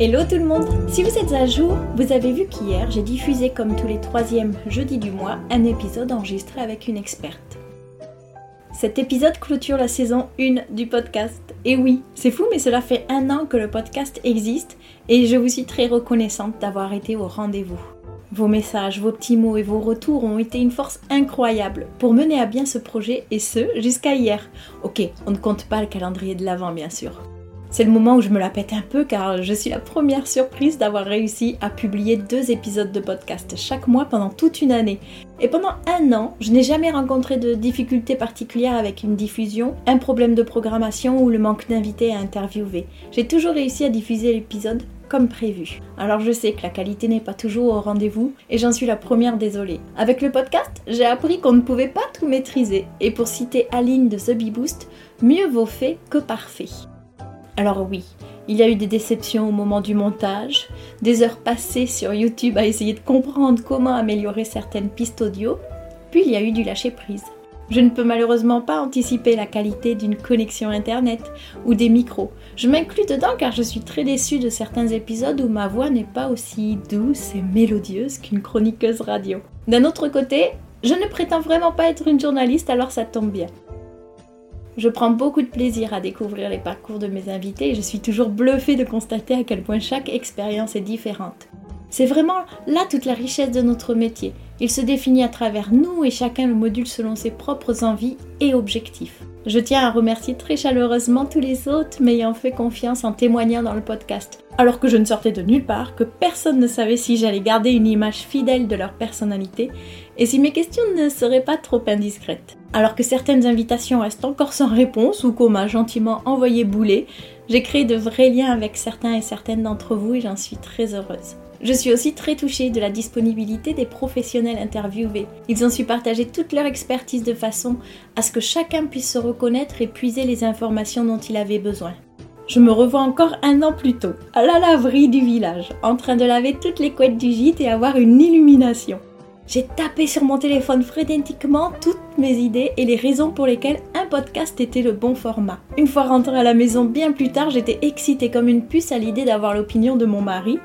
Hello tout le monde Si vous êtes à jour, vous avez vu qu'hier j'ai diffusé comme tous les troisièmes jeudis du mois un épisode enregistré avec une experte. Cet épisode clôture la saison 1 du podcast. Et oui, c'est fou mais cela fait un an que le podcast existe et je vous suis très reconnaissante d'avoir été au rendez-vous. Vos messages, vos petits mots et vos retours ont été une force incroyable pour mener à bien ce projet et ce jusqu'à hier. Ok, on ne compte pas le calendrier de l'avant bien sûr. C'est le moment où je me la pète un peu car je suis la première surprise d'avoir réussi à publier deux épisodes de podcast chaque mois pendant toute une année. Et pendant un an, je n'ai jamais rencontré de difficultés particulières avec une diffusion, un problème de programmation ou le manque d'invités à interviewer. J'ai toujours réussi à diffuser l'épisode comme prévu. Alors je sais que la qualité n'est pas toujours au rendez-vous et j'en suis la première désolée. Avec le podcast, j'ai appris qu'on ne pouvait pas tout maîtriser et pour citer Aline de The Bee Boost, mieux vaut fait que parfait. Alors oui, il y a eu des déceptions au moment du montage, des heures passées sur YouTube à essayer de comprendre comment améliorer certaines pistes audio, puis il y a eu du lâcher-prise. Je ne peux malheureusement pas anticiper la qualité d'une connexion internet ou des micros. Je m'inclus dedans car je suis très déçue de certains épisodes où ma voix n'est pas aussi douce et mélodieuse qu'une chroniqueuse radio. D'un autre côté, je ne prétends vraiment pas être une journaliste alors ça tombe bien. Je prends beaucoup de plaisir à découvrir les parcours de mes invités et je suis toujours bluffée de constater à quel point chaque expérience est différente. C'est vraiment là toute la richesse de notre métier. Il se définit à travers nous et chacun le module selon ses propres envies et objectifs. Je tiens à remercier très chaleureusement tous les autres m'ayant fait confiance en témoignant dans le podcast. Alors que je ne sortais de nulle part, que personne ne savait si j'allais garder une image fidèle de leur personnalité et si mes questions ne seraient pas trop indiscrètes. Alors que certaines invitations restent encore sans réponse ou qu'on m'a gentiment envoyé bouler, j'ai créé de vrais liens avec certains et certaines d'entre vous et j'en suis très heureuse. Je suis aussi très touchée de la disponibilité des professionnels interviewés. Ils ont su partager toute leur expertise de façon à ce que chacun puisse se reconnaître et puiser les informations dont il avait besoin. Je me revois encore un an plus tôt, à la laverie du village, en train de laver toutes les couettes du gîte et avoir une illumination. J'ai tapé sur mon téléphone frénétiquement toutes mes idées et les raisons pour lesquelles un podcast était le bon format. Une fois rentrée à la maison bien plus tard, j'étais excitée comme une puce à l'idée d'avoir l'opinion de mon mari.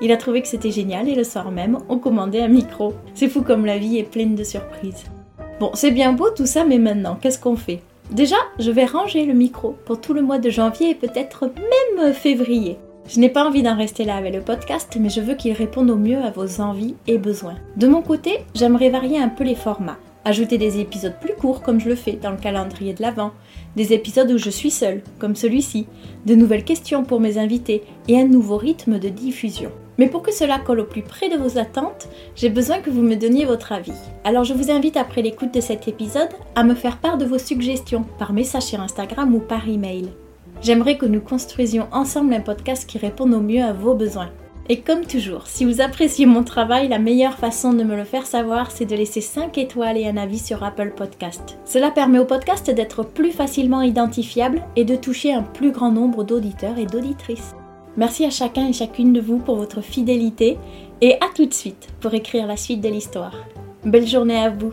Il a trouvé que c'était génial et le soir même, on commandait un micro. C'est fou comme la vie est pleine de surprises. Bon, c'est bien beau tout ça, mais maintenant, qu'est-ce qu'on fait? Déjà, je vais ranger le micro pour tout le mois de janvier et peut-être même février. Je n'ai pas envie d'en rester là avec le podcast, mais je veux qu'il réponde au mieux à vos envies et besoins. De mon côté, j'aimerais varier un peu les formats. Ajouter des épisodes plus courts comme je le fais dans le calendrier de l'Avent, des épisodes où je suis seule, comme celui-ci, de nouvelles questions pour mes invités et un nouveau rythme de diffusion. Mais pour que cela colle au plus près de vos attentes, j'ai besoin que vous me donniez votre avis. Alors je vous invite après l'écoute de cet épisode à me faire part de vos suggestions par message sur Instagram ou par email. J'aimerais que nous construisions ensemble un podcast qui réponde au mieux à vos besoins. Et comme toujours, si vous appréciez mon travail, la meilleure façon de me le faire savoir, c'est de laisser 5 étoiles et un avis sur Apple Podcast. Cela permet au podcast d'être plus facilement identifiable et de toucher un plus grand nombre d'auditeurs et d'auditrices. Merci à chacun et chacune de vous pour votre fidélité et à tout de suite pour écrire la suite de l'histoire. Belle journée à vous